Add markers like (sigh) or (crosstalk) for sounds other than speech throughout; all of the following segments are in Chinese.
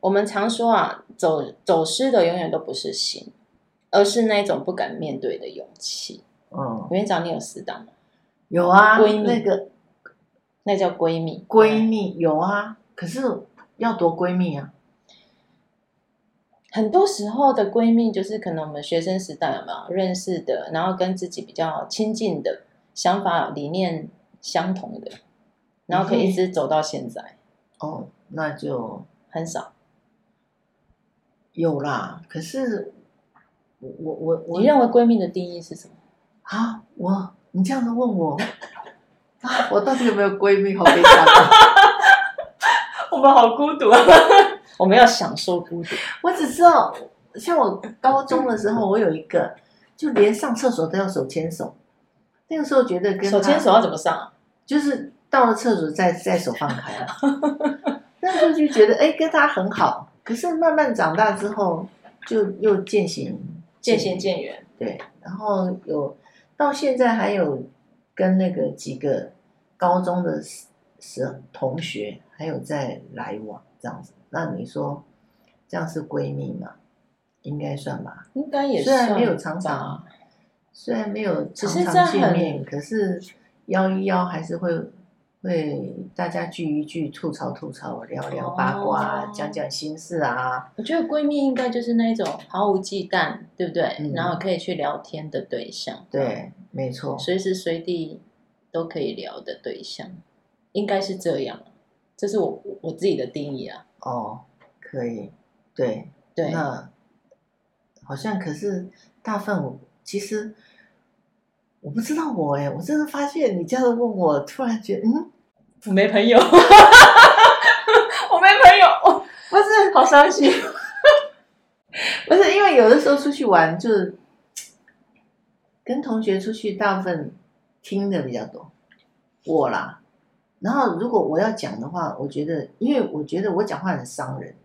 我们常说啊，走走失的永远都不是心，而是那种不敢面对的勇气。嗯，园长，你有死党吗？有啊，闺蜜那个，那叫闺蜜。闺蜜有啊，可是要多闺蜜啊？很多时候的闺蜜就是可能我们学生时代有没有认识的，然后跟自己比较亲近的，想法理念相同的，然后可以一直走到现在。嗯、哦，那就很少。有啦，可是我我我我，你认为闺蜜的定义是什么？啊，我你这样子问我，啊，我到底有没有闺蜜？好悲伤，(laughs) 我们好孤独啊！(laughs) 我们要享受孤独。我只知道，像我高中的时候，我有一个，就连上厕所都要手牵手。那个时候觉得跟手牵手要怎么上啊？就是到了厕所再再手放开了。那时候就觉得，哎，跟他很好。可是慢慢长大之后，就又渐行渐行渐远。对，然后有到现在还有跟那个几个高中的时同学还有在来往这样子。那你说这样是闺蜜吗？应该算吧。应该也算。虽然没有常常，虽然没有常常见面，可是邀一邀还是会。对，大家聚一聚，吐槽吐槽，聊聊八卦，哦、讲讲心事啊。我觉得闺蜜应该就是那种毫无忌惮，对不对？嗯、然后可以去聊天的对象。对，没错。随时随地都可以聊的对象，应该是这样。这是我我自己的定义啊。哦，可以。对对。那好像可是大部分其实我不知道我哎，我真的发现你这样问我，突然觉得嗯。我没朋友，(laughs) 我没朋友，我 (laughs) 不是好伤心，(laughs) 不是因为有的时候出去玩，就是跟同学出去，大部分听的比较多，我啦。然后如果我要讲的话，我觉得，因为我觉得我讲话很伤人，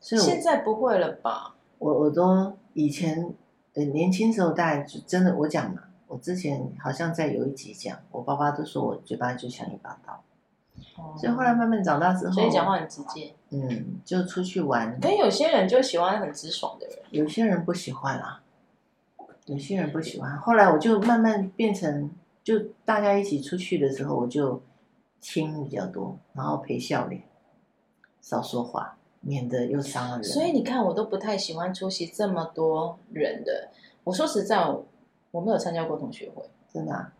所以现在不会了吧？我我都以前对年轻时候，大概就真的我讲嘛。我之前好像在有一集讲，我爸爸都说我嘴巴就像一把刀，哦、所以后来慢慢长大之后，所以讲话很直接。嗯，就出去玩。但有些人就喜欢很直爽的人，有些人不喜欢啊，有些人不喜欢。后来我就慢慢变成，就大家一起出去的时候，我就听比较多，然后陪笑脸，少说话，免得又伤了人。所以你看，我都不太喜欢出席这么多人的。我说实在。我没有参加过同学会，真的、啊。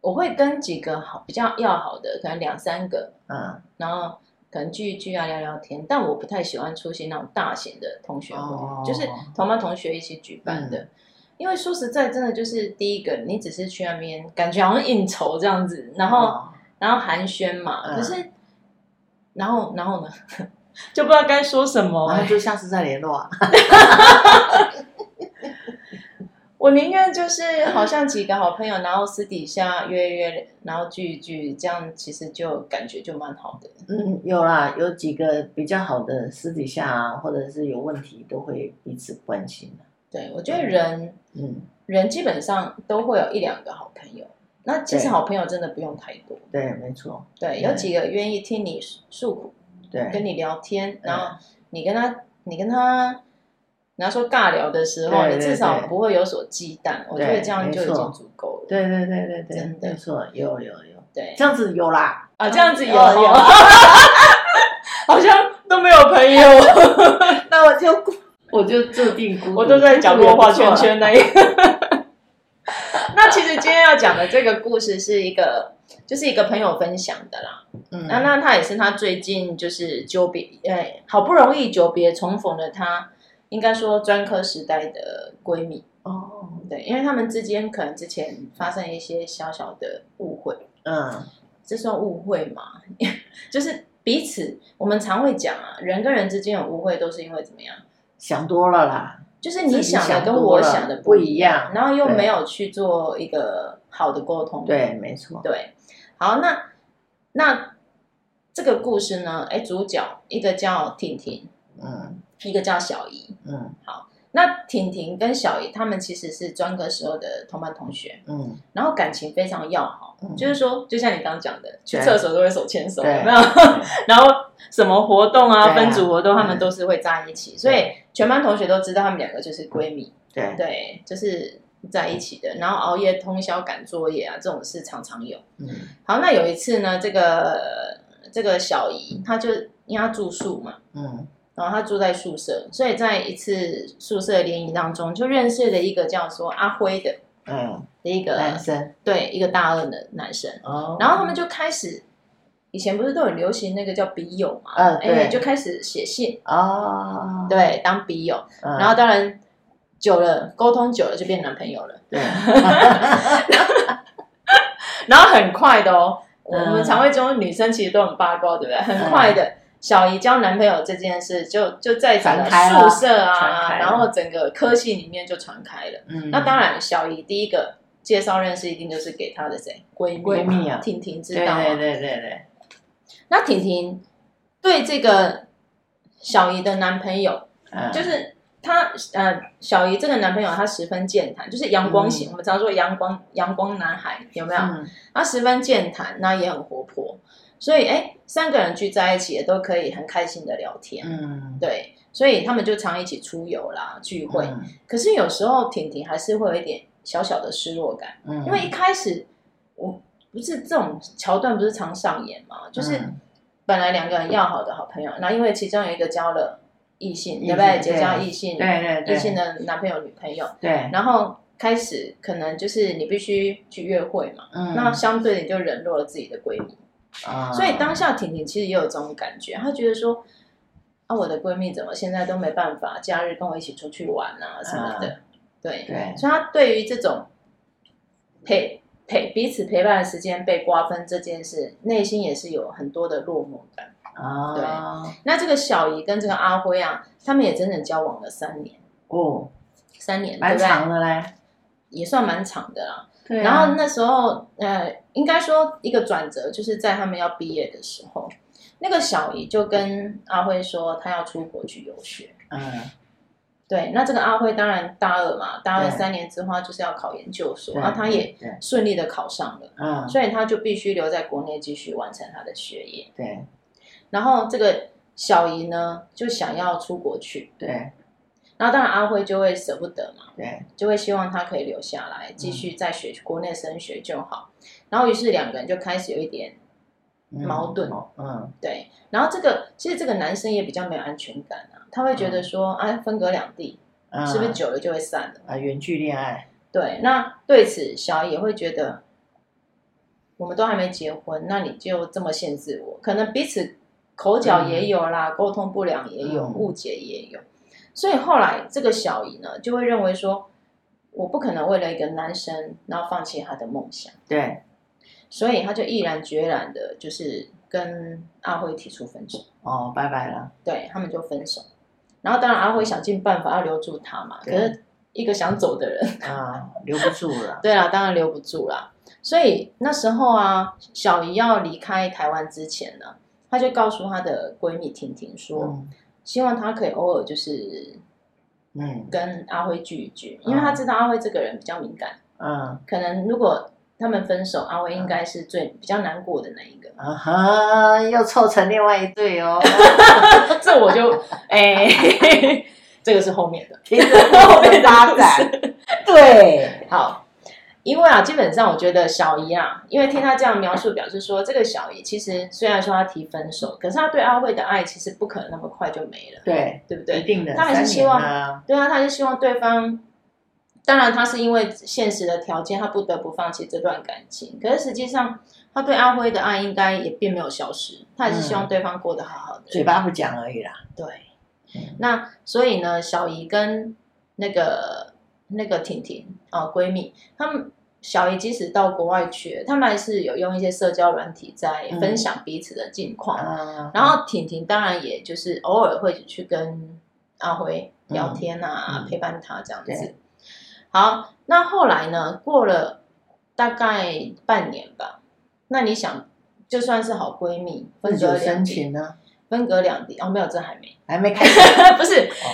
我会跟几个好比较要好的，可能两三个，嗯，然后可能聚一聚啊，聊聊天。但我不太喜欢出席那种大型的同学会，哦、就是同班同学一起举办的。嗯、因为说实在，真的就是第一个，你只是去那边，感觉好像应酬这样子，然后、哦、然后寒暄嘛。嗯、可是，然后然后呢，(laughs) 就不知道该说什么、欸，然后就下次再联络啊。(laughs) 我宁愿就是好像几个好朋友，然后私底下约约，然后聚一聚，这样其实就感觉就蛮好的。嗯，有啦，有几个比较好的私底下啊，或者是有问题都会彼此关心的。对，我觉得人，嗯，人基本上都会有一两个好朋友。那其实好朋友真的不用太多。对，没错。对，有几个愿意听你诉苦，对，跟你聊天，然后你跟他，你跟他。你要说尬聊的时候，你至少不会有所忌惮，我觉得这样就已经足够了。对对对对对，真的没错，有有有，对，这样子有啦啊，这样子有有，(laughs) 好像都没有朋友，(laughs) 那我就 (laughs) 我就注定孤，我都在角落画圈圈那一。那其实今天要讲的这个故事是一个，就是一个朋友分享的啦。嗯，那那他也是他最近就是久别，哎，好不容易久别重逢的他。应该说专科时代的闺蜜哦，对，因为他们之间可能之前发生一些小小的误会，嗯，这算误会吗？(laughs) 就是彼此，我们常会讲啊，人跟人之间有误会都是因为怎么样？想多了啦。就是你想的跟我想的不一样，然后又没有去做一个好的沟通。对，没错。对，好，那那这个故事呢？哎，主角一个叫婷婷，嗯，一个叫小姨，嗯，好。那婷婷跟小姨他们其实是专科时候的同班同学，嗯，然后感情非常要好，嗯、就是说，就像你刚刚讲的，去厕所都会手牵手，有没有？(laughs) 然后什么活动啊，分组活动，他们都是会在一起，所以全班同学都知道他们两个就是闺蜜，对对，就是在一起的。然后熬夜通宵赶作业啊，这种事常常有。嗯，好，那有一次呢，这个这个小姨她就因为她住宿嘛，嗯。然后他住在宿舍，所以在一次宿舍联谊当中，就认识了一个叫做阿辉的，嗯，的一个男生，对，一个大二的男生。哦，然后他们就开始，以前不是都很流行那个叫笔友嘛，嗯，对，就开始写信，哦，对，当笔友。然后当然久了，沟通久了就变男朋友了，对。(laughs) 然后很快的哦，我们常会中女生其实都很八卦，对不对？很快的。小姨交男朋友这件事就就在整个宿舍啊，然后整个科系里面就传开了。嗯，那当然，小姨第一个介绍认识一定就是给她的谁闺蜜闺蜜啊，婷婷知道。对对对对。那婷婷对这个小姨的男朋友，嗯、就是她呃，小姨这个男朋友他十分健谈，就是阳光型，嗯、我们常说阳光阳光男孩有没有？嗯、他十分健谈，那也很活泼。所以，哎，三个人聚在一起也都可以很开心的聊天，嗯，对，所以他们就常一起出游啦、聚会。嗯、可是有时候婷婷还是会有一点小小的失落感，嗯，因为一开始我不是这种桥段不是常上演嘛，就是本来两个人要好的好朋友，那因为其中有一个交了异性，对不对？结交异性，对。对对，异性的男朋友女朋友，对，然后开始可能就是你必须去约会嘛，嗯，那相对你就冷落了自己的闺蜜。啊，所以当下婷婷其实也有这种感觉，她觉得说，啊，我的闺蜜怎么现在都没办法假日跟我一起出去玩啊什么的，对对，所以她对于这种陪陪彼此陪伴的时间被瓜分这件事，内心也是有很多的落寞感啊。对，那这个小姨跟这个阿辉啊，他们也整整交往了三年哦，三年，蛮长的嘞，也算蛮长的啦。对啊、然后那时候，呃，应该说一个转折，就是在他们要毕业的时候，那个小姨就跟阿辉说，他要出国去游学。嗯，对。那这个阿辉当然大二嘛，大二三年之后就是要考研究所，然后他也顺利的考上了。嗯，所以他就必须留在国内继续完成他的学业。对。然后这个小姨呢，就想要出国去。对。然后当然阿辉就会舍不得嘛，对，就会希望他可以留下来继续在学国内升学就好。然后于是两个人就开始有一点矛盾，嗯，对。然后这个其实这个男生也比较没有安全感啊，他会觉得说啊，分隔两地，是不是久了就会散了啊？远距恋爱。对，那对此小姨也会觉得，我们都还没结婚，那你就这么限制我，可能彼此口角也有啦，沟通不良也有，误解也有。所以后来这个小姨呢，就会认为说，我不可能为了一个男生，然后放弃他的梦想。对，所以他就毅然决然的，就是跟阿辉提出分手。哦，拜拜了。对，他们就分手。然后当然阿辉想尽办法要留住他嘛，可是一个想走的人啊，留不住了。对啊，当然留不住了。所以那时候啊，小姨要离开台湾之前呢，她就告诉她的闺蜜婷婷说。嗯希望他可以偶尔就是，嗯，跟阿辉聚一聚，因为他知道阿辉这个人比较敏感，嗯，可能如果他们分手，阿辉应该是最比较难过的那一个。啊哈，又凑成另外一对哦，(laughs) 这我就 (laughs) 哎，(laughs) 这个是后面的，后面发展，对，好。因为啊，基本上我觉得小姨啊，因为听他这样描述，表示说这个小姨其实虽然说他提分手，可是他对阿辉的爱其实不可能那么快就没了，对，对不对？一定的，他还是希望，对啊，他还是希望对方。当然，他是因为现实的条件，他不得不放弃这段感情。可是实际上，他对阿辉的爱应该也并没有消失，他还是希望对方过得好好的，嘴巴不讲而已啦。对，嗯、那所以呢，小姨跟那个那个婷婷啊、哦、闺蜜，他们。小姨即使到国外去，他们还是有用一些社交软体在分享彼此的近况。嗯、然后婷婷当然也就是偶尔会去跟阿辉聊天啊，嗯、陪伴他这样子。好，那后来呢？过了大概半年吧。那你想，就算是好闺蜜，分隔两地呢？分隔两地哦，没有，这还没，还没开 (laughs) 始，不是。哦、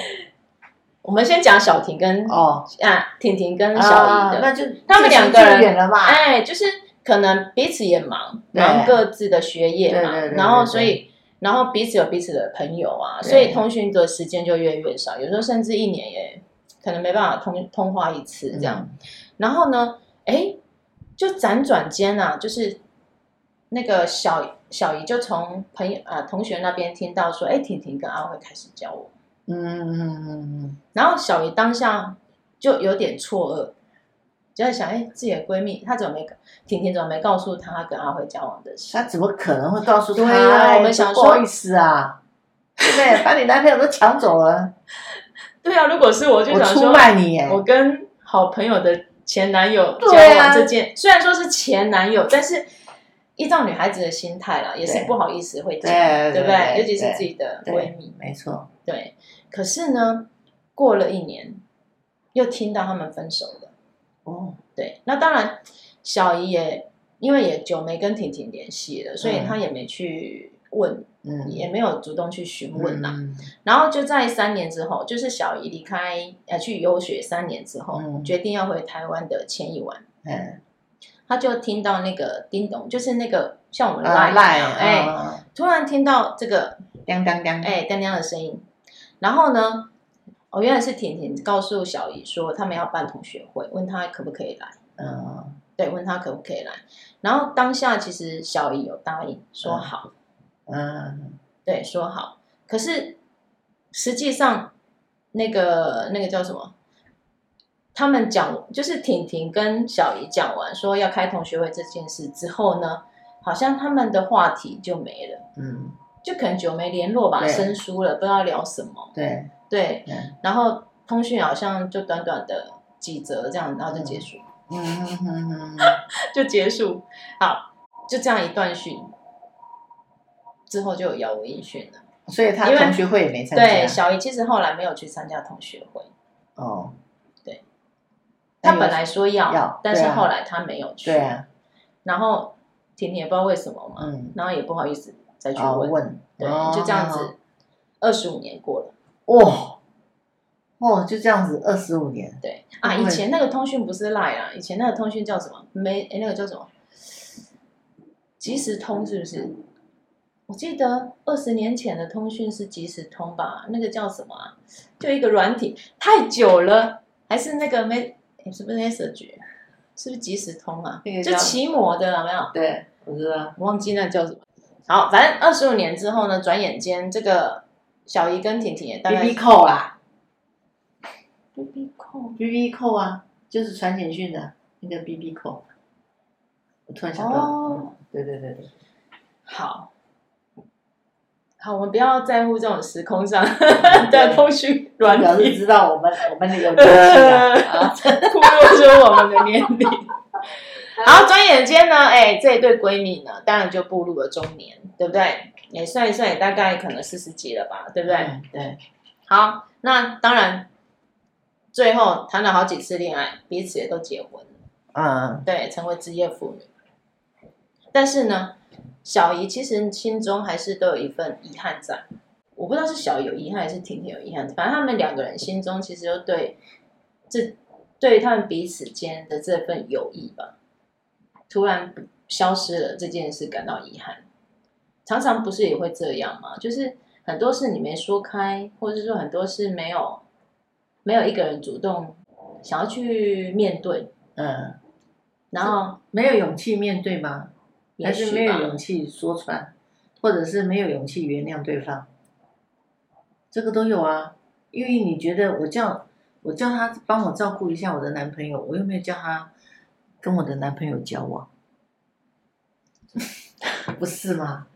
我们先讲小婷跟哦啊，婷婷跟小姨的，啊、那就他们两个人远了吧。哎，就是可能彼此也忙，忙各自的学业嘛，然后所以。然后彼此有彼此的朋友啊，所以通讯的时间就越来越少，有时候甚至一年也可能没办法通通话一次这样。嗯、然后呢，哎，就辗转间啊，就是那个小小姨就从朋友啊同学那边听到说，哎，婷婷跟阿慧开始交往。嗯。然后小姨当下就有点错愕。就在想，哎，自己的闺蜜，她怎么没婷婷怎么没告诉她跟阿辉交往的事？她怎么可能会告诉她？对啊，我们想说，不好意思啊，对不对？把你男朋友都抢走了。(laughs) 对啊，如果是我，就想说，我出卖你耶，我跟好朋友的前男友交往这件，啊、虽然说是前男友，但是依照女孩子的心态啦，也是不好意思会讲，对不对？尤其是自己的闺蜜，没错。对，可是呢，过了一年，又听到他们分手了。哦，对，那当然，小姨也因为也久没跟婷婷联系了，所以她也没去问，嗯，也没有主动去询问呐。嗯、然后就在三年之后，就是小姨离开呃去游学三年之后，嗯、决定要回台湾的前一晚，嗯，她就听到那个叮咚，就是那个像我们赖赖哎，突然听到这个叮叮叮，哎，叮叮的声音，然后呢？哦，原来是婷婷告诉小姨说他们要办同学会，问他可不可以来。嗯，对，问他可不可以来。然后当下其实小姨有答应说好。嗯，对，说好。可是实际上那个那个叫什么？他们讲就是婷婷跟小姨讲完说要开同学会这件事之后呢，好像他们的话题就没了。嗯，就可能久没联络吧，对生疏了，不知道聊什么。对。对，然后通讯好像就短短的几则这样，然后就结束，嗯嗯嗯嗯，(laughs) 就结束。好，就这样一段讯，之后就有杳无音讯了。所以他同学会也没参加。对，小姨其实后来没有去参加同学会。哦，对，他本来说要，要但是后来他没有去。对啊。然后婷婷也不知道为什么嘛，嗯，然后也不好意思再去问，问对，就这样子，二十五年过了。哇，哦，就这样子，二十五年。对啊，以前那个通讯不是 Line 啊，以前那个通讯叫什么？没，哎，那个叫什么？即时通是不是？我记得二十年前的通讯是即时通吧？那个叫什么啊？就一个软体，太久了，还是那个没？是不是 Message？是不是即时通啊？就奇摩的，有没有？对，我知道，我忘记那叫什么。好，反正二十五年之后呢，转眼间这个。小姨跟婷婷也大概 B B 扣啦，B B 扣，B B 扣啊，就是传简讯的那个 B B 扣。我突然想到，哦、对对对对，好，好，我们不要在乎这种时空上 (laughs) 的通讯软体，表示知道我们我们有 (laughs) 年纪啊，暴露出我们的年龄。好，转眼间呢，哎，这一对闺蜜呢，当然就步入了中年，对不对？也算一算，也大概可能四十几了吧，对不对？嗯、对。好，那当然，最后谈了好几次恋爱，彼此也都结婚了。嗯。对，成为职业妇女。但是呢，小姨其实心中还是都有一份遗憾在。我不知道是小姨有遗憾，还是婷婷有遗憾。反正他们两个人心中其实都对这对他们彼此间的这份友谊吧，突然消失了这件事感到遗憾。常常不是也会这样吗？就是很多事你没说开，或者是说很多事没有没有一个人主动想要去面对，嗯，然后没有勇气面对吗？还是没有勇气说出来，或者是没有勇气原谅对方？这个都有啊，因为你觉得我叫我叫他帮我照顾一下我的男朋友，我又没有叫他跟我的男朋友交往，(laughs) 不是吗？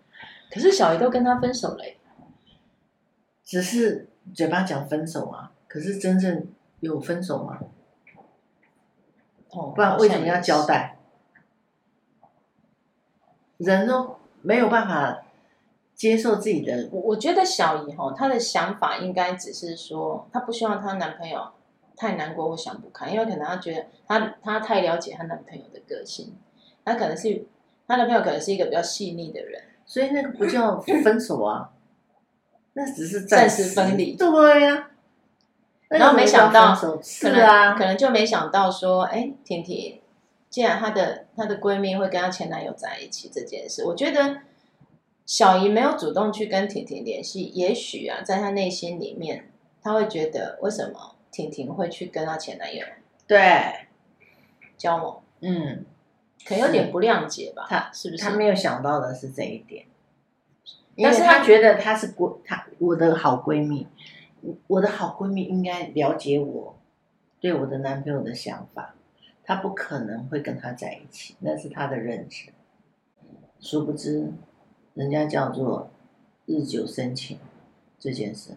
可是小姨都跟他分手了，只是嘴巴讲分手啊，可是真正有分手吗？哦，不然为什么要交代？人都没有办法接受自己的。我我觉得小姨哈，她的想法应该只是说，她不希望她男朋友太难过或想不开，因为可能她觉得她她太了解她男朋友的个性，她可能是她男朋友可能是一个比较细腻的人，所以那个不叫分手啊，那只是暂时分离。对呀、啊。然后没想到，可能、啊、可能就没想到说，哎，婷婷，既然她的她的闺蜜会跟她前男友在一起这件事，我觉得小姨没有主动去跟婷婷联系，也许啊，在她内心里面，她会觉得为什么婷婷会去跟她前男友对交往？嗯，可能有点不谅解吧？她是不是？她没有想到的是这一点，但是她觉得她是闺，她我的好闺蜜。我的好闺蜜应该了解我对我的男朋友的想法，她不可能会跟他在一起，那是她的认知。殊不知，人家叫做日久生情这件事。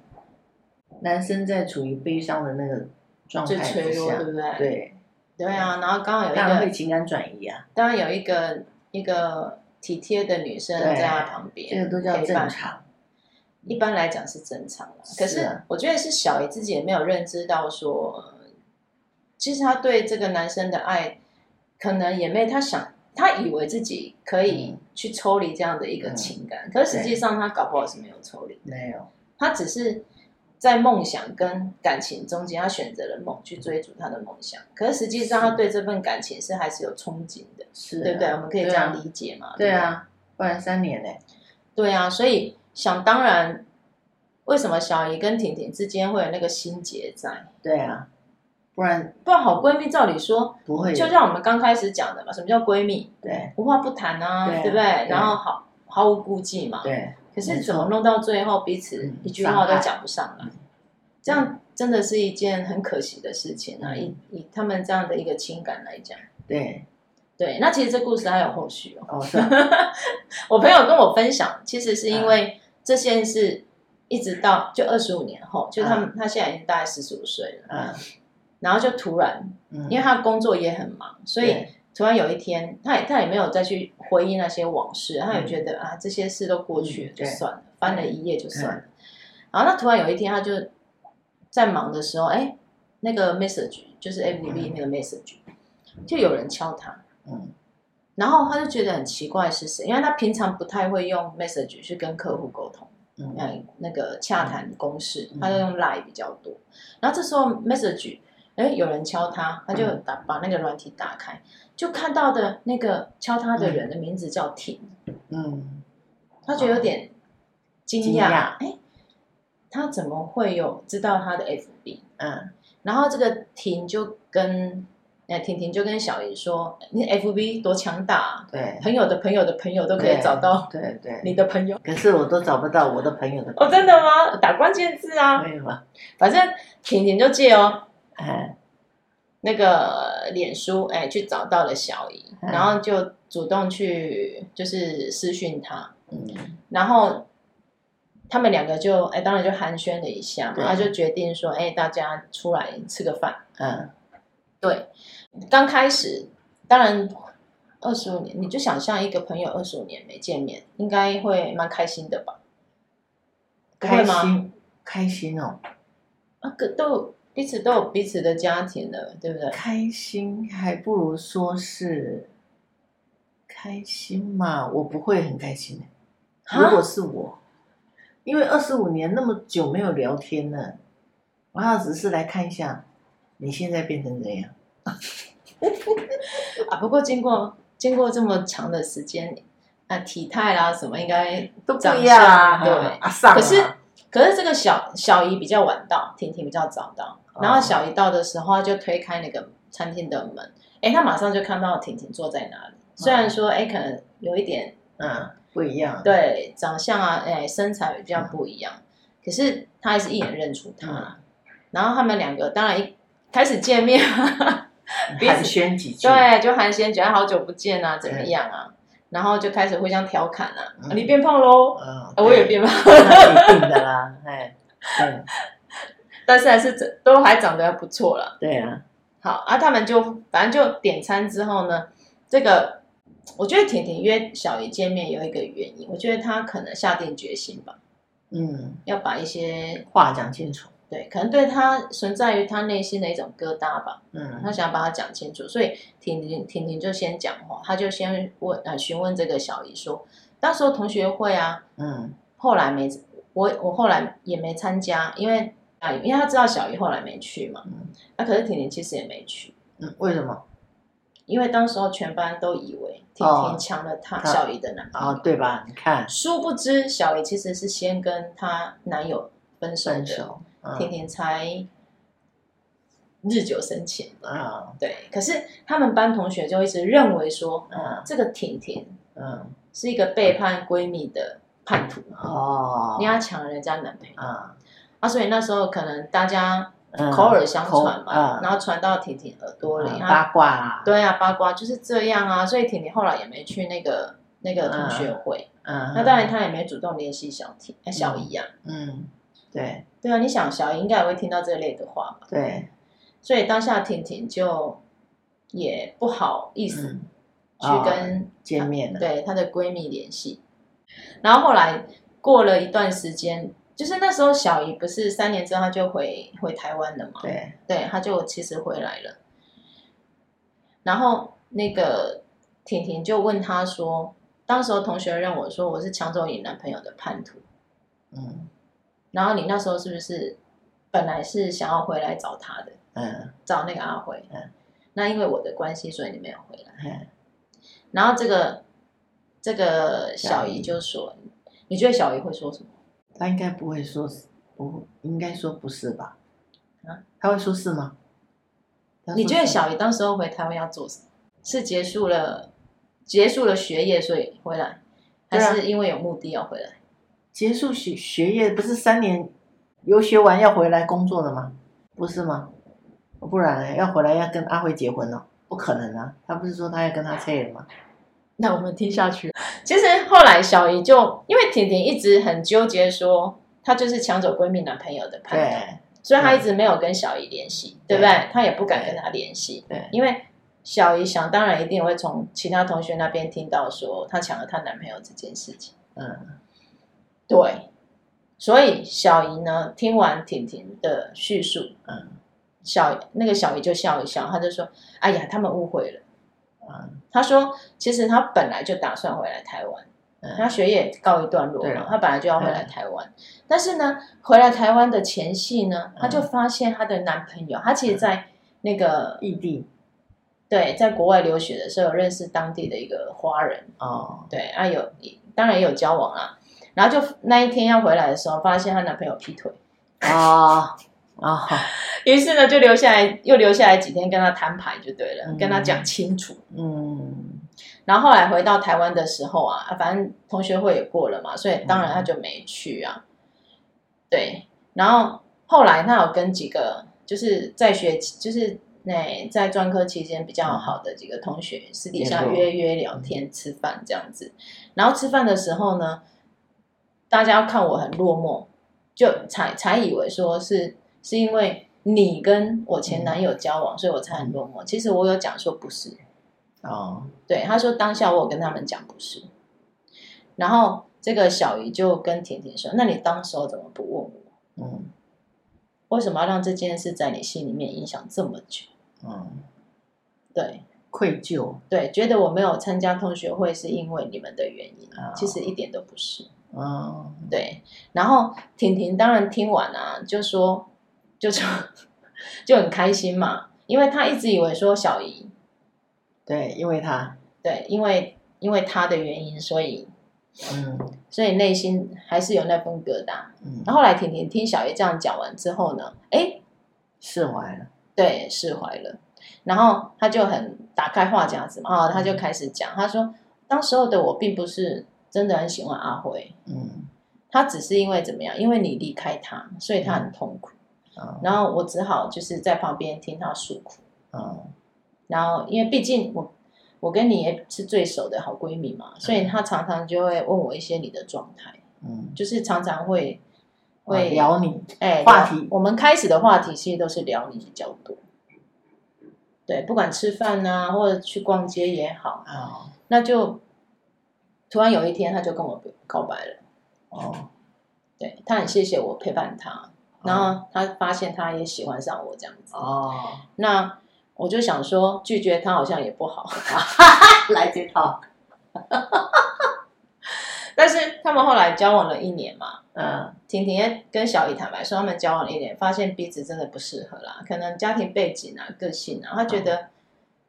男生在处于悲伤的那个状态之下，对不对？对，对啊。然后刚好有一个会情感转移啊。当然有一个一个体贴的女生在他旁边，这个都叫正常。一般来讲是正常的，可是我觉得是小姨自己也没有认知到说，其实她对这个男生的爱，可能也没她想，她以为自己可以去抽离这样的一个情感，嗯、可是实际上她搞不好是没有抽离，没有，她只是在梦想跟感情中间，他选择了梦去追逐他的梦想，可是实际上他对这份感情是还是有憧憬的，是、啊，对不对？我们可以这样理解嘛？对啊，不然三年呢？对啊，所以。想当然，为什么小姨跟婷婷之间会有那个心结在？对啊，不然不然好闺蜜，照理说不会。就像我们刚开始讲的嘛，什么叫闺蜜？对，无话不谈啊，对，对不对？对，然后毫毫无顾忌嘛。对。可是怎么弄到最后，彼此一句话都讲不上来，嗯，这样真的是一件很可惜的事情啊！以以他们这样的一个情感来讲，对。对，那其实这故事还有后续哦。(laughs) 我朋友跟我分享，其实是因为这件事一直到就二十五年后，就他们、嗯、他现在已经大概四十五岁了，嗯，然后就突然，嗯，因为他工作也很忙，所以突然有一天，他也他也没有再去回忆那些往事，他也觉得、嗯、啊这些事都过去了，就算了，翻了一页就算了。然后那突然有一天，他就在忙的时候，哎，那个 message 就是 FB 那个 message，就有人敲他。嗯，然后他就觉得很奇怪是谁，因为他平常不太会用 message 去跟客户沟通，嗯，那个洽谈公事，嗯、他就用 line 比较多。然后这时候 message，哎，有人敲他，他就打把那个软体打开，就看到的那个敲他的人的名字叫婷，嗯，他觉得有点惊讶，哎，他怎么会有知道他的 FB？嗯，然后这个婷就跟。那婷婷就跟小姨说：“你 FB 多强大啊！对，朋友的朋友的朋友都可以找到，对对，你的朋友。可是我都找不到我的朋友的朋友。哦，真的吗？打关键字啊！没有啊，反正婷婷就借哦，哎，那个脸书哎，去找到了小姨，然后就主动去就是私讯他，嗯，然后他们两个就哎，当然就寒暄了一下，然后就决定说，哎，大家出来吃个饭，嗯，对。”刚开始，当然二十五年，你就想象一个朋友二十五年没见面，应该会蛮开心的吧？开心，开心哦！啊，个都彼此都有彼此的家庭了，对不对？开心还不如说是开心嘛，我不会很开心。如果是我，因为二十五年那么久没有聊天了，我要只是来看一下你现在变成怎样。(laughs) 啊，不过经过经过这么长的时间，啊，体态啦什么应该都不一样啊。对，啊、可是可是这个小小姨比较晚到，婷婷比较早到。然后小姨到的时候，她就推开那个餐厅的门，哎，她马上就看到婷婷坐在那里。虽然说，哎，可能有一点嗯。不一样，对，长相啊，哎，身材比较不一样，嗯、可是她还是一眼认出她。嗯、然后他们两个当然一开始见面。(laughs) 寒暄几句，对，就寒暄，觉得好久不见啊，怎么样啊？然后就开始互相调侃啊，嗯、你变胖喽？嗯，我也变胖，一定的啦，哎，对，但是还是都还长得还不错了。对啊，好啊，他们就反正就点餐之后呢，这个我觉得婷婷约小姨见面有一个原因，我觉得她可能下定决心吧，嗯，要把一些话讲清楚。对，可能对她存在于她内心的一种疙瘩吧，嗯，她想把它讲清楚，所以婷婷婷婷就先讲话，她就先问呃询问这个小姨说，当时候同学会啊，嗯，后来没我我后来也没参加，因为啊，因为他知道小姨后来没去嘛，嗯，那、啊、可是婷婷其实也没去，嗯，为什么？因为当时候全班都以为婷婷抢了她小姨的男朋友，哦，对吧？你看，殊不知小姨其实是先跟她男友分手的。分手嗯、婷婷才日久生情啊、嗯，对。可是他们班同学就一直认为说，嗯，这个婷婷，嗯，是一个背叛闺蜜的叛徒哦，因为她抢了人家男朋友啊、嗯，啊，所以那时候可能大家口耳相传嘛，嗯、然后传到婷婷耳朵里，嗯、八卦啊，对啊，八卦就是这样啊，所以婷婷后来也没去那个那个同学会，嗯，嗯那当然她也没主动联系小婷、嗯、小姨啊，嗯。对。对啊，你想小姨应该也会听到这类的话吧？对，所以当下婷婷就也不好意思去跟、见面了，对她的闺蜜联系。然后后来过了一段时间，就是那时候小姨不是三年之后她就回回台湾了嘛？对，对，她就其实回来了。然后那个婷婷就问他说：“当时候同学认我说我是抢走你男朋友的叛徒。”嗯。然后你那时候是不是本来是想要回来找他的？嗯，找那个阿辉。嗯，那因为我的关系，所以你没有回来。嗯，然后这个这个小姨就说：“你觉得小姨会说什么？”他应该不会说，不应该说不是吧？啊，他会说是吗？你觉得小姨当时候回台湾要做什么？是结束了结束了学业所以回来，还是因为有目的要回来？结束学学业不是三年游学完要回来工作的吗？不是吗？不然要回来要跟阿辉结婚哦？不可能啊！他不是说他要跟他拆了吗？那我们听下去。其实后来小姨就因为婷婷一直很纠结，说她就是抢走闺蜜男朋友的叛徒，所以她一直没有跟小姨联系，对，对不对？她也不敢跟她联系，对，因为小姨想当然一定会从其他同学那边听到说她抢了她男朋友这件事情，嗯。对，所以小姨呢，听完婷婷的叙述，嗯，小那个小姨就笑一笑，她就说：“哎呀，他们误会了。”嗯，她说：“其实她本来就打算回来台湾，嗯，她学业告一段落嘛，她本来就要回来台湾，嗯。但是呢，回来台湾的前夕呢，她就发现她的男朋友，她其实，在那个异地，对，在国外留学的时候，认识当地的一个华人哦，对啊，有当然也有交往啊。”然后就那一天要回来的时候，发现她男朋友劈腿，啊啊！(laughs) 于是呢，就留下来，又留下来几天跟他摊牌就对了，嗯、跟他讲清楚。嗯。然后后来回到台湾的时候啊，反正同学会也过了嘛，所以当然他就没去啊。嗯、对。然后后来他有跟几个就是在学，就是那在专科期间比较好的几个同学私底下约约聊天、吃饭这样子。然后吃饭的时候呢。大家看我很落寞，就才才以为说是是因为你跟我前男友交往，嗯、所以我才很落寞。其实我有讲说不是，哦，对，他说当下我有跟他们讲不是，然后这个小姨就跟婷婷说：“那你当时候怎么不问我？嗯，为什么要让这件事在你心里面影响这么久？嗯，对，愧疚，对，觉得我没有参加同学会是因为你们的原因，哦、其实一点都不是。”嗯，对，然后婷婷当然听完啊，就说，就说 (laughs) 就很开心嘛，因为他一直以为说小姨，对，因为他，对，因为因为他的原因，所以，嗯，所以内心还是有那份疙瘩。嗯，然后后来婷婷听小姨这样讲完之后呢，哎，释怀了，对，释怀了，然后他就很打开话匣子嘛，啊，他就开始讲，他说，当时候的我并不是。真的很喜欢阿辉，嗯，他只是因为怎么样？因为你离开他，所以他很痛苦，嗯，然后我只好就是在旁边听他诉苦，嗯，然后因为毕竟我我跟你也是最熟的好闺蜜嘛，所以她常常就会问我一些你的状态，嗯，就是常常会会聊你，哎，话题，我们开始的话题其实都是聊你比较多，对，不管吃饭啊或者去逛街也好，啊。那就突然有一天，他就跟我告白了。哦，对，他很谢谢我陪伴他，然后他发现他也喜欢上我这样子。哦，那我就想说拒绝他好像也不好，(laughs) 来这套。但是他们后来交往了一年嘛，嗯，婷婷跟小姨坦白说，他们交往了一年，发现彼此真的不适合啦，可能家庭背景啊、个性啊，他觉得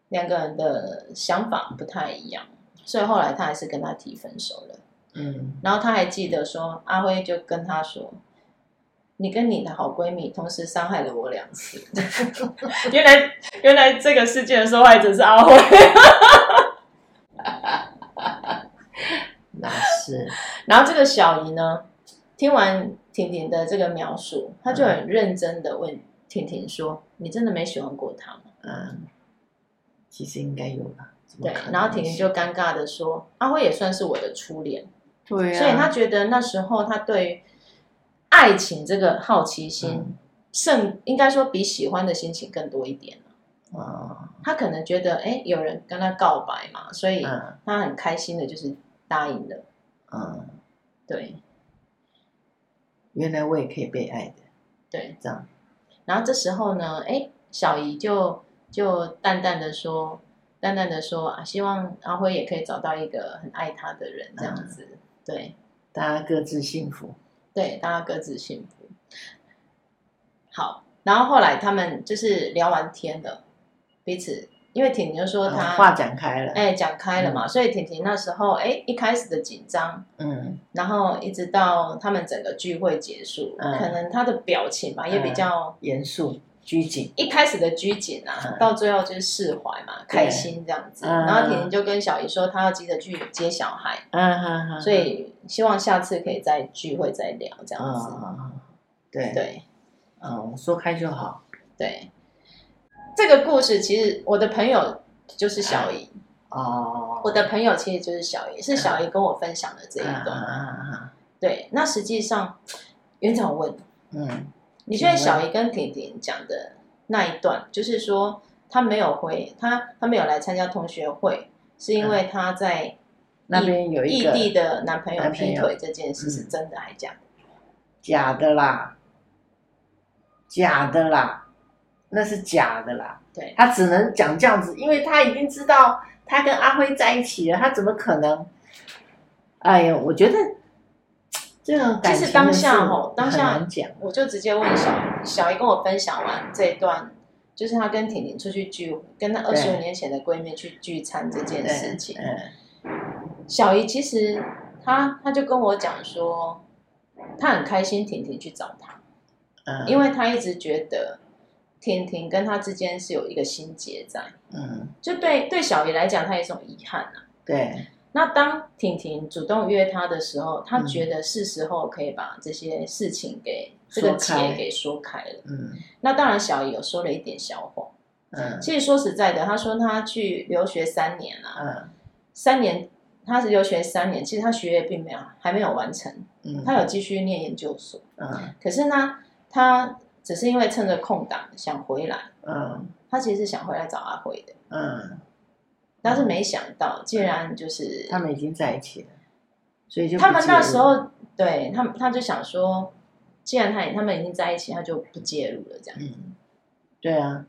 两个人的想法不太一样，所以后来他还是跟他提分手了。嗯，然后他还记得说，阿辉就跟他说：“你跟你的好闺蜜同时伤害了我两次。(laughs) ”原来原来这个事件的受害者是阿辉。(laughs) 那是。然后这个小姨呢，听完婷婷的这个描述，她就很认真的问婷婷说：“你真的没喜欢过他吗？”嗯，其实应该有吧。对，然后婷婷就尴尬的说：“阿辉也算是我的初恋。”对啊，所以他觉得那时候他对爱情这个好奇心甚，嗯、应该说比喜欢的心情更多一点。啊，他可能觉得，哎，有人跟他告白嘛，所以他很开心的，就是答应了。嗯，对。原来我也可以被爱的。对，这样。然后这时候呢，哎，小姨就就淡淡的说，淡淡的说啊，希望阿辉也可以找到一个很爱他的人，这样子。嗯对，大家各自幸福。对，大家各自幸福。好，然后后来他们就是聊完天了，彼此因为婷婷就说她、嗯、话讲开了，哎，讲开了嘛，嗯、所以婷婷那时候哎一开始的紧张，嗯，然后一直到他们整个聚会结束，嗯、可能他的表情吧也比较严肃。拘谨，一开始的拘谨啊，嗯、到最后就是释怀嘛，对。开心这样子。嗯、然后婷婷就跟小姨说，她要急着去接小孩，所以希望下次可以再聚会再聊这样子。嗯、对。对，嗯，说开就好。对，这个故事其实我的朋友就是小姨。哦，我的朋友其实就是小姨，是小姨跟我分享的这一段。嗯、对，那实际上园长问，嗯。你觉得小姨跟婷婷讲的那一段，就是说她没有回，她她没有来参加同学会，是因为她在那边有异地的男朋友劈腿这件事是真的还假的？假的啦，假的啦，那是假的啦。对，他只能讲这样子，因为他已经知道他跟阿辉在一起了，他怎么可能？哎呀，我觉得。这种感情其实当下吼，当下我就直接问小小姨跟我分享完这一段，就是她跟婷婷出去聚，跟她二十五年前的闺蜜去聚餐这件事情。小姨其实她她就跟我讲说，她很开心婷婷去找她，嗯，因为她一直觉得婷婷跟她之间是有一个心结在，嗯，就对对小姨来讲，她有一种遗憾啊，对。那当婷婷主动约他的时候，他觉得是时候可以把这些事情给、嗯、这个结给说开了。嗯，那当然小姨有说了一点小谎。嗯，其实说实在的，他说他去留学三年了、啊。嗯，三年他是留学三年，其实他学业并没有还没有完成。嗯，他有继续念研究所。嗯，可是呢，他只是因为趁着空档想回来。嗯，他其实是想回来找阿辉的。嗯。但是没想到，竟然就是他们已经在一起了，所以就他们那时候对他们，他就想说，既然他他们已经在一起，他就不介入了，这样子。嗯，对啊，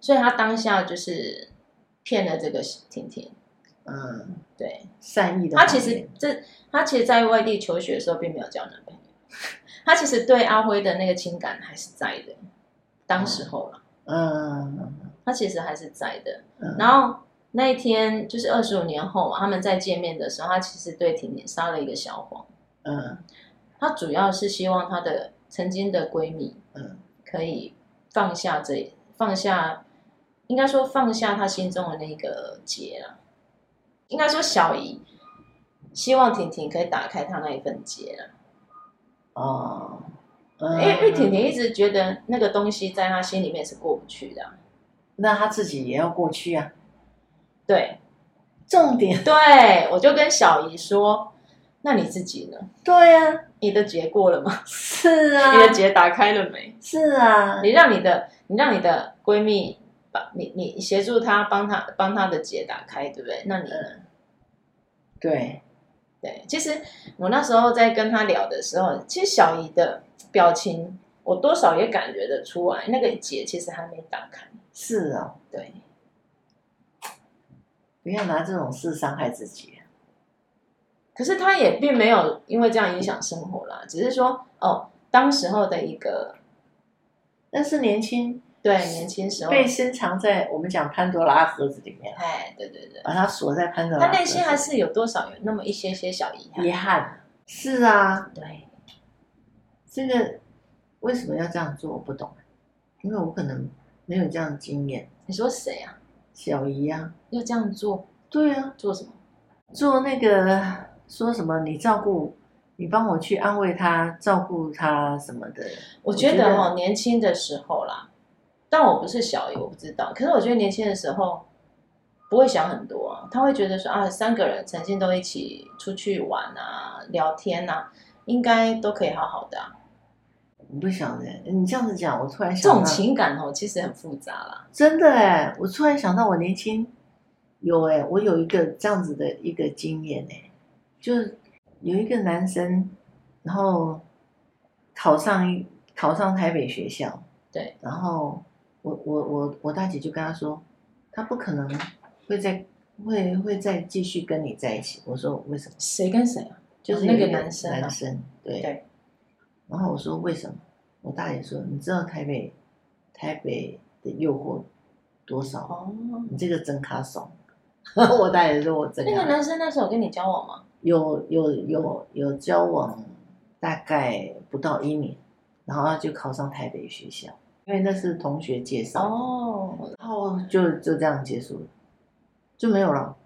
所以他当下就是骗了这个婷婷。嗯，对，善意的。他其实这他其实，在外地求学的时候，并没有交男朋友。(laughs) 他其实对阿辉的那个情感还是在的，当时候了。嗯，他其实还是在的，然后。那一天就是二十五年后嘛，他们在见面的时候，他其实对婷婷撒了一个小谎。嗯，他主要是希望他的曾经的闺蜜，嗯，可以放下这放下，应该说放下他心中的那个结了。应该说小姨希望婷婷可以打开她那一份结了。哦，嗯，因为因为婷婷一直觉得那个东西在他心里面是过不去的，那他自己也要过去啊。对，重点。对，我就跟小姨说：“那你自己呢？对呀、啊，你的结过了吗？是啊，(laughs) 你的结打开了没？是啊，你让你的，你让你的闺蜜把你，你协助她帮她帮她的结打开，对不对？那你呢？对，对，其实我那时候在跟他聊的时候，其实小姨的表情，我多少也感觉得出来，那个结其实还没打开。是啊，对，不要拿这种事伤害自己。可是他也并没有因为这样影响生活啦，只是说哦，当时候的一个，那是年轻。对，年轻时候被深藏在我们讲潘多拉盒子里面。哎，对对对，把它锁在潘多拉。他内心还是有多少有那么一些些小遗憾。遗憾，是啊，对。这个为什么要这样做？我不懂，因为我可能没有这样的经验。你说谁啊？小姨啊，要这样做？对啊，做什么？做那个说什么？你照顾，你帮我去安慰他，照顾他什么的。我觉得哦，年轻的时候啦。但我不是小姨，我不知道。可是我觉得年轻的时候不会想很多啊，他会觉得说啊，三个人曾经都一起出去玩啊、聊天啊，应该都可以好好的啊。我不晓得，你这样子讲，我突然想到，这种情感哦，其实很复杂啦。真的哎，我突然想到，我年轻有哎，我有一个这样子的一个经验哎，就是有一个男生，然后考上一考上台北学校，对，然后。我我我我大姐就跟他说，他不可能会再会会再继续跟你在一起。我说为什么？谁跟谁啊？就是那个男生。男生对。对。然后我说为什么？我大姐说，你知道台北台北的诱惑多少？哦。你这个真卡怂。(laughs) 我大姐说我真。那个男生那时候跟你交往吗？有有有有交往，大概不到一年，然后他就考上台北学校。因为那是同学介绍哦，然后就就这样结束了，就没有了。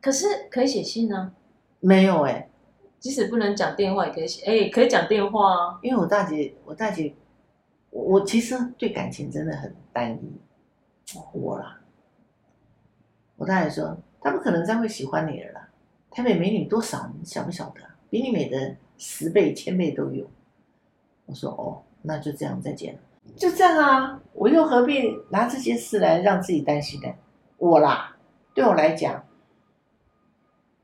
可是可以写信呢？没有哎、欸，即使不能讲电话，也可以写。哎，可以讲电话啊。因为我大姐，我大姐，我我其实对感情真的很单一，我啦。我大姐说，她不可能再会喜欢你了啦。台北美女多少，你晓不晓得？比你美的十倍、千倍都有。我说哦。那就这样，再见。就这样啊，我又何必拿这些事来让自己担心呢？我啦，对我来讲，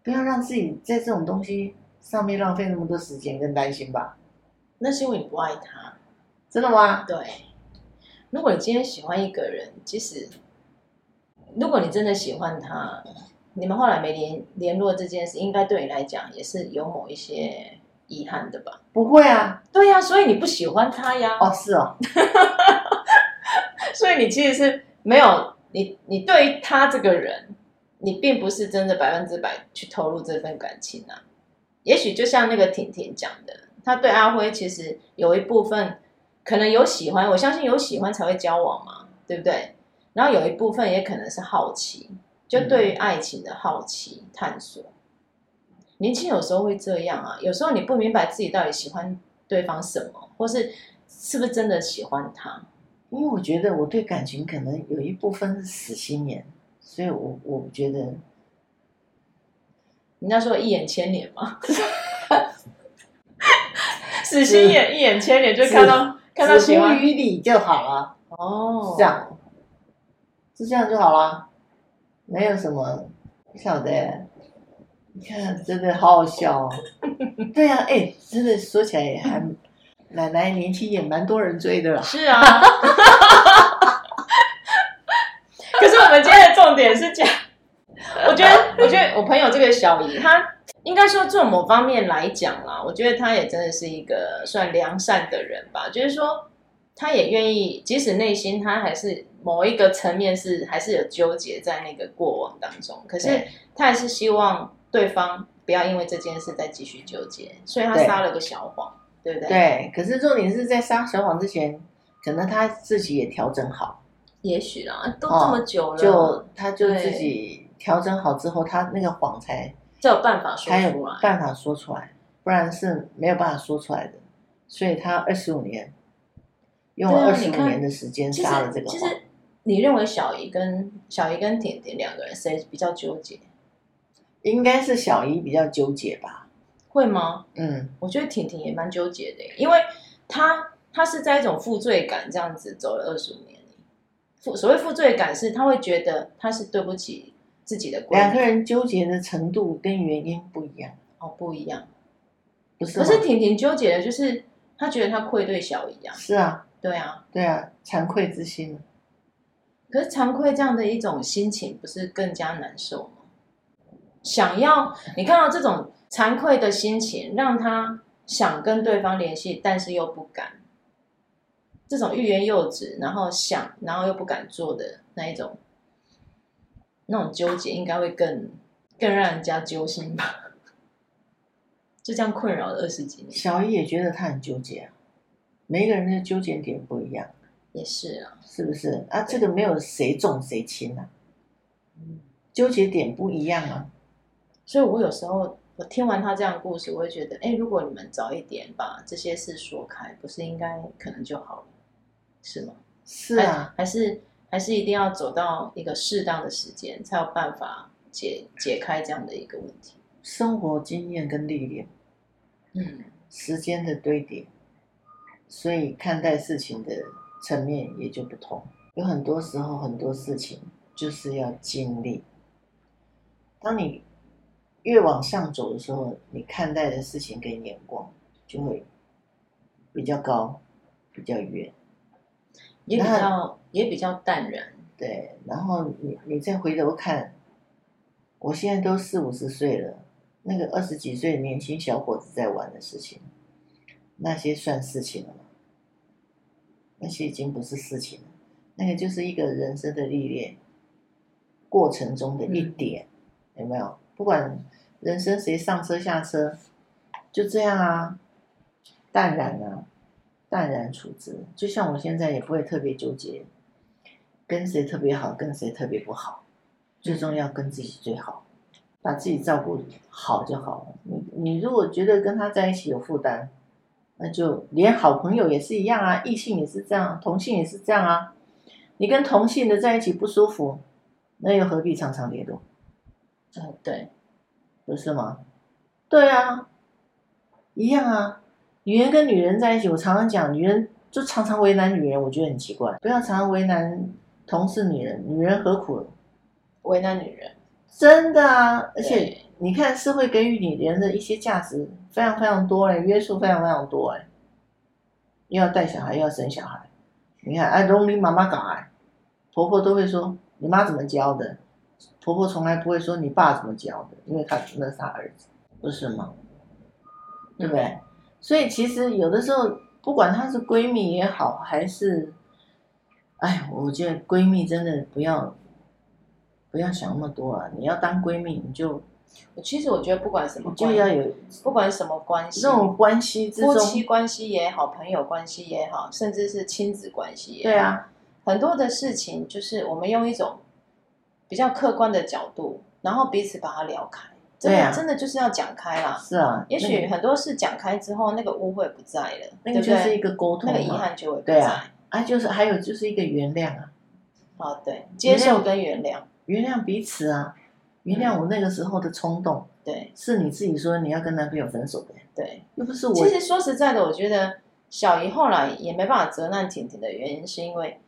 不要让自己在这种东西上面浪费那么多时间跟担心吧。那是因为你不爱他，真的吗？对。如果你今天喜欢一个人，即使如果你真的喜欢他，你们后来没联联络这件事，应该对你来讲也是有某一些。遗憾的吧？不会啊，对呀、啊，所以你不喜欢他呀？哦，是哦，(laughs) 所以你其实是没有你，你对于他这个人，你并不是真的百分之百去投入这份感情啊。也许就像那个婷婷讲的，他对阿辉其实有一部分可能有喜欢，我相信有喜欢才会交往嘛，对不对？然后有一部分也可能是好奇，就对于爱情的好奇、嗯、探索。年轻有时候会这样啊，有时候你不明白自己到底喜欢对方什么，或是是不是真的喜欢他。因为我觉得我对感情可能有一部分是死心眼，所以我我觉得，人家说一眼千年嘛，(laughs) 死心眼一眼千年就看到看到喜欢于理就好了。哦，这样，是这样就好了，没有什么不晓得。你看，真的好好笑哦！对呀、啊，哎，真的说起来也还，奶奶年轻也蛮多人追的啦。是啊，(laughs) 可是我们今天的重点是讲，我觉得，我觉得我朋友这个小姨，她应该说从某方面来讲啦，我觉得她也真的是一个算良善的人吧。就是说，她也愿意，即使内心她还是某一个层面是还是有纠结在那个过往当中，可是她还是希望。对方不要因为这件事再继续纠结，所以她撒了个小谎，对，对不对？对。可是重点是在撒小谎之前，可能她自己也调整好。也许啦，都这么久了，哦、就他就自己调整好之后，他那个谎才才有办法说出来，有办法说出来，不然是没有办法说出来的。所以他二十五年用了二十五年的时间杀了这个谎。其实你认为小姨跟小姨跟甜甜两个人谁比较纠结？应该是小姨比较纠结吧？会吗？嗯，我觉得婷婷也蛮纠结的，因为她她是在一种负罪感这样子走了二十五年。负所谓负罪感是，她会觉得她是对不起自己的。两个人纠结的程度跟原因不一样哦，不一样，不是？可是婷婷纠结的就是她觉得她愧对小姨啊。是啊，对啊，对啊，惭愧之心。可是惭愧这样的一种心情，不是更加难受吗？想要你看到这种惭愧的心情，让他想跟对方联系，但是又不敢。这种欲言又止，然后想，然后又不敢做的那一种，那种纠结，应该会更更让人家揪心吧？就这样困扰了二十几年。小姨也觉得他很纠结啊，每一个人的纠结点不一样。也是啊，是不是啊？这个没有谁重谁轻啊，纠结点不一样啊。所以我有时候我听完他这样的故事，我会觉得，哎，如果你们早一点把这些事说开，不是应该可能就好了。是吗？是啊，还是还是一定要走到一个适当的时间，才有办法解解开这样的一个问题。生活经验跟历练，嗯，时间的堆叠，所以看待事情的层面也就不同。有很多时候，很多事情就是要经历。当你越往上走的时候，你看待的事情跟眼光就会比较高，比较远。也比较也比较淡然，对。然后你你再回头看，我现在都四五十岁了，那个二十几岁年轻小伙子在玩的事情，那些算事情了吗？那些已经不是事情了，那个就是一个人生的历练过程中的一点，嗯、有没有？不管人生谁上车下车，就这样啊，淡然啊。淡然处之，就像我现在也不会特别纠结，跟谁特别好，跟谁特别不好，最重要跟自己最好，把自己照顾好就好了。你你如果觉得跟他在一起有负担，那就连好朋友也是一样啊，异性也是这样，同性也是这样啊。你跟同性的在一起不舒服，那又何必常常联络？嗯，对，不是吗？对啊，一样啊。女人跟女人在一起，我常常讲，女人就常常为难女人，我觉得很奇怪。不要常常为难同是女人，女人何苦为难女人？真的啊！而且你看，社会给予女人的一些价值非常非常多哎，约束非常非常多哎。又要带小孩，又要生小孩，你看哎，农民妈妈搞哎，婆婆都会说你妈怎么教的，婆婆从来不会说你爸怎么教的，因为他那是他儿子，不是吗？对不对？嗯所以其实有的时候，不管她是闺蜜也好，还是，哎，我觉得闺蜜真的不要，不要想那么多啊！你要当闺蜜，你就，其实我觉得不管什么关系，就要有，不管什么关系，这种关系之中，夫妻关系也好，朋友关系也好，甚至是亲子关系也好，对啊，很多的事情就是我们用一种比较客观的角度，然后彼此把它聊开。真的，真的就是要讲开啦。是啊，也许很多事讲开之后，那个误会不在了，那个就是一个沟通，那个遗憾就会不在。对啊，啊，就是还有就是一个原谅啊。哦，对，接受跟原谅，原谅彼此啊，原谅我那个时候的冲动。对，是你自己说你要跟男朋友分手的。对，又不是我。其实说实在的，我觉得小姨后来也没办法责难婷婷的原因，是因为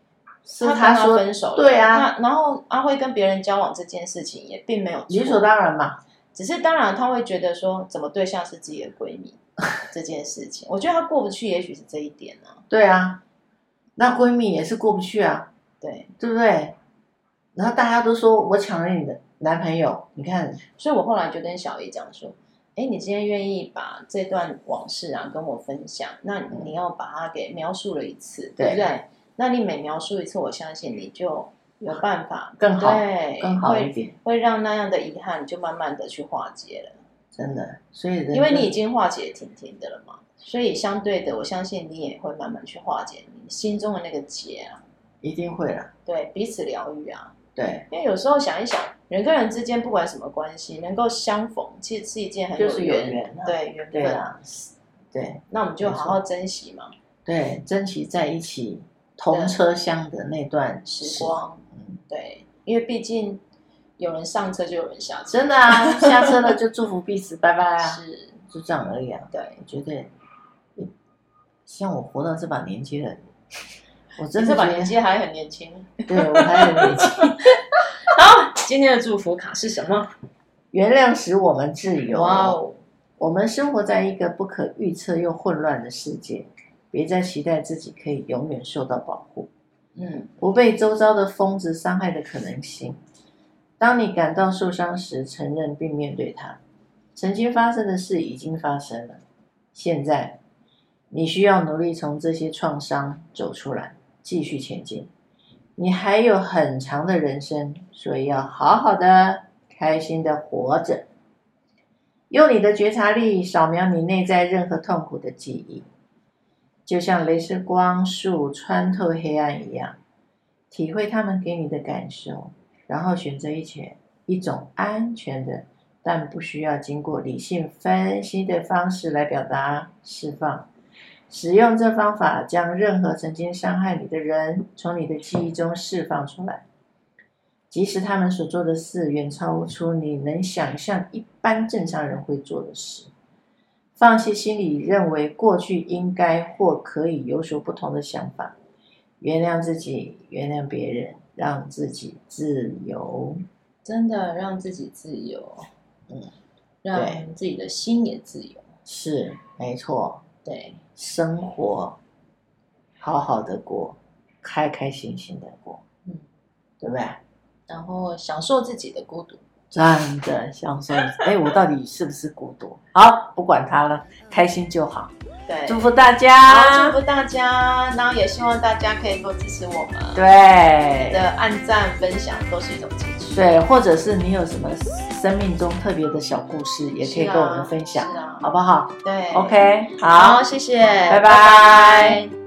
他跟他分手了。对啊，然后阿辉跟别人交往这件事情也并没有理所当然嘛。只是当然，他会觉得说，怎么对象是自己的闺蜜 (laughs) 这件事情，我觉得他过不去，也许是这一点呢、啊。对啊，那闺蜜也是过不去啊，对对不对？然后大家都说我抢了你的男朋友，你看，所以我后来就跟小姨讲说，哎，你今天愿意把这段往事啊跟我分享，那你要把它给描述了一次，对，对不对？那你每描述一次，我相信你就。有办法更好，对，更好一点，会，会让那样的遗憾就慢慢的去化解了。真的，所以因为你已经化解挺挺的了嘛，所以相对的，我相信你也会慢慢去化解你心中的那个结啊。一定会啦，对，彼此疗愈啊。对，因为有时候想一想，人跟人之间不管什么关系，能够相逢，其实是一件很有缘，就是有缘啊，对缘分啊。对，那我们就好好珍惜嘛。对，珍惜在一起同车厢的那段时光。对，因为毕竟有人上车就有人下车，真的啊，(laughs) 下车了就祝福彼此，拜拜啊，是，就这样而已啊。对，我觉得，像我活到这把年纪了，我真的这把年纪还很年轻，(laughs) 对我还很年轻。(laughs) 好。今天的祝福卡是什么？原谅使我们自由。哇哦！我们生活在一个不可预测又混乱的世界，别再期待自己可以永远受到保护。嗯，不被周遭的疯子伤害的可能性。当你感到受伤时，承认并面对它。曾经发生的事已经发生了，现在你需要努力从这些创伤走出来，继续前进。你还有很长的人生，所以要好好的、开心的活着。用你的觉察力扫描你内在任何痛苦的记忆，就像镭射光束穿透黑暗一样，体会他们给你的感受。然后选择一切一种安全的，但不需要经过理性分析的方式来表达释放。使用这方法，将任何曾经伤害你的人从你的记忆中释放出来，即使他们所做的事远超出你能想象一般正常人会做的事。放弃心里认为过去应该或可以有所不同的想法，原谅自己，原谅别人。让自己自由，真的让自己自由，嗯，让自己的心也自由，是没错，对，生活好好的过，开开心心的过，嗯，对不对？然后享受自己的孤独，真的想说。哎，我到底是不是孤独？好，不管他了，开心就好。对，祝福大家，祝福大家，然后也希望大家可以多支持我们。对，的按赞、分享都是一种支持。对，或者是你有什么生命中特别的小故事，也可以跟我们分享，好不好？对，OK，好，好，谢谢，拜拜。拜拜。